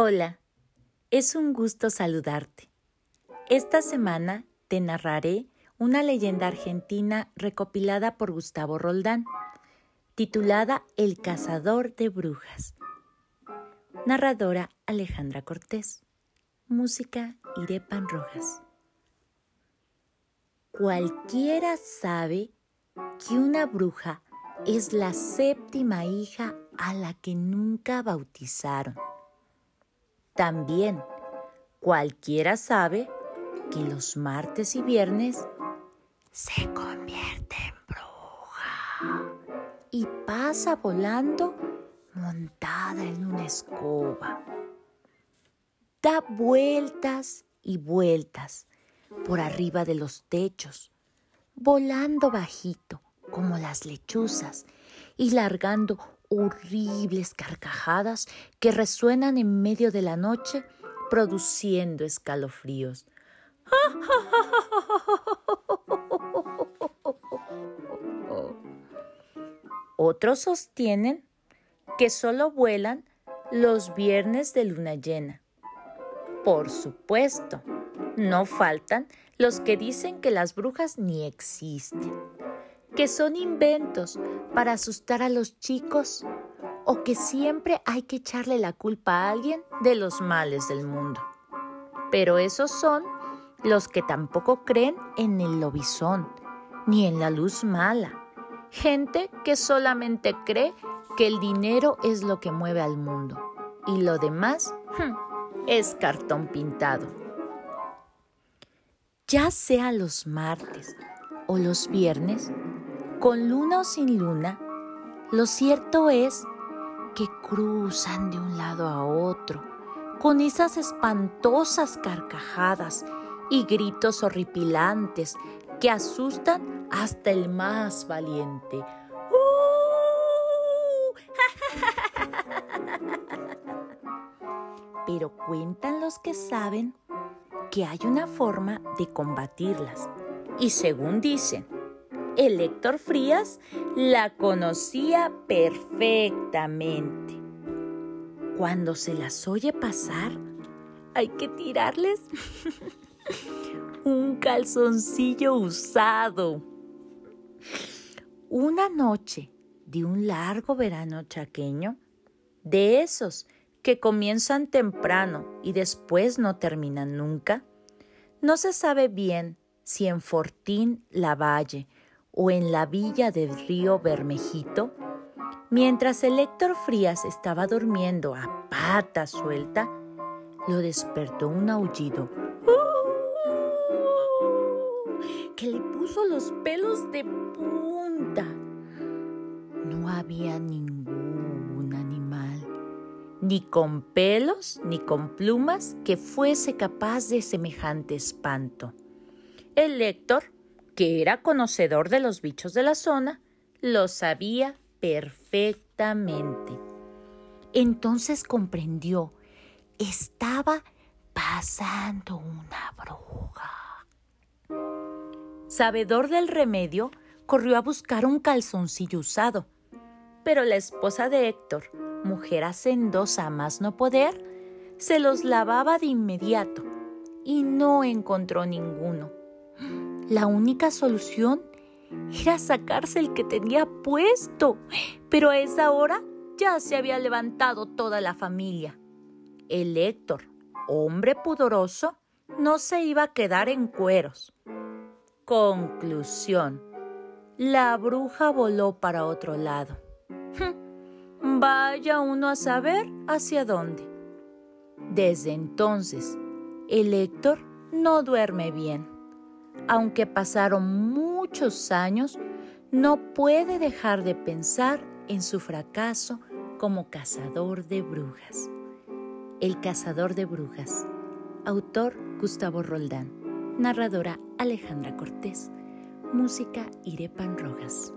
Hola, es un gusto saludarte. Esta semana te narraré una leyenda argentina recopilada por Gustavo Roldán, titulada El cazador de brujas. Narradora Alejandra Cortés. Música Irepan Rojas. Cualquiera sabe que una bruja es la séptima hija a la que nunca bautizaron. También cualquiera sabe que los martes y viernes se convierte en bruja y pasa volando montada en una escoba. Da vueltas y vueltas por arriba de los techos, volando bajito como las lechuzas y largando horribles carcajadas que resuenan en medio de la noche produciendo escalofríos. Otros sostienen que solo vuelan los viernes de luna llena. Por supuesto, no faltan los que dicen que las brujas ni existen que son inventos para asustar a los chicos o que siempre hay que echarle la culpa a alguien de los males del mundo. Pero esos son los que tampoco creen en el lobizón ni en la luz mala. Gente que solamente cree que el dinero es lo que mueve al mundo y lo demás hmm, es cartón pintado. Ya sea los martes o los viernes, con luna o sin luna, lo cierto es que cruzan de un lado a otro con esas espantosas carcajadas y gritos horripilantes que asustan hasta el más valiente. Pero cuentan los que saben que hay una forma de combatirlas y según dicen, el Héctor Frías la conocía perfectamente. Cuando se las oye pasar, hay que tirarles un calzoncillo usado. Una noche de un largo verano chaqueño, de esos que comienzan temprano y después no terminan nunca, no se sabe bien si en Fortín la Valle o en la villa del río Bermejito, mientras el Héctor Frías estaba durmiendo a pata suelta, lo despertó un aullido que le puso los pelos de punta. No había ningún animal, ni con pelos ni con plumas, que fuese capaz de semejante espanto. El Héctor que era conocedor de los bichos de la zona, lo sabía perfectamente. Entonces comprendió, estaba pasando una bruja. Sabedor del remedio, corrió a buscar un calzoncillo usado. Pero la esposa de Héctor, mujer hacendosa a más no poder, se los lavaba de inmediato y no encontró ninguno. La única solución era sacarse el que tenía puesto, pero a esa hora ya se había levantado toda la familia. El Héctor, hombre pudoroso, no se iba a quedar en cueros. Conclusión. La bruja voló para otro lado. Vaya uno a saber hacia dónde. Desde entonces, el Héctor no duerme bien aunque pasaron muchos años, no puede dejar de pensar en su fracaso como cazador de brujas. El cazador de brujas. Autor Gustavo Roldán. Narradora Alejandra Cortés. Música Irepan Rojas.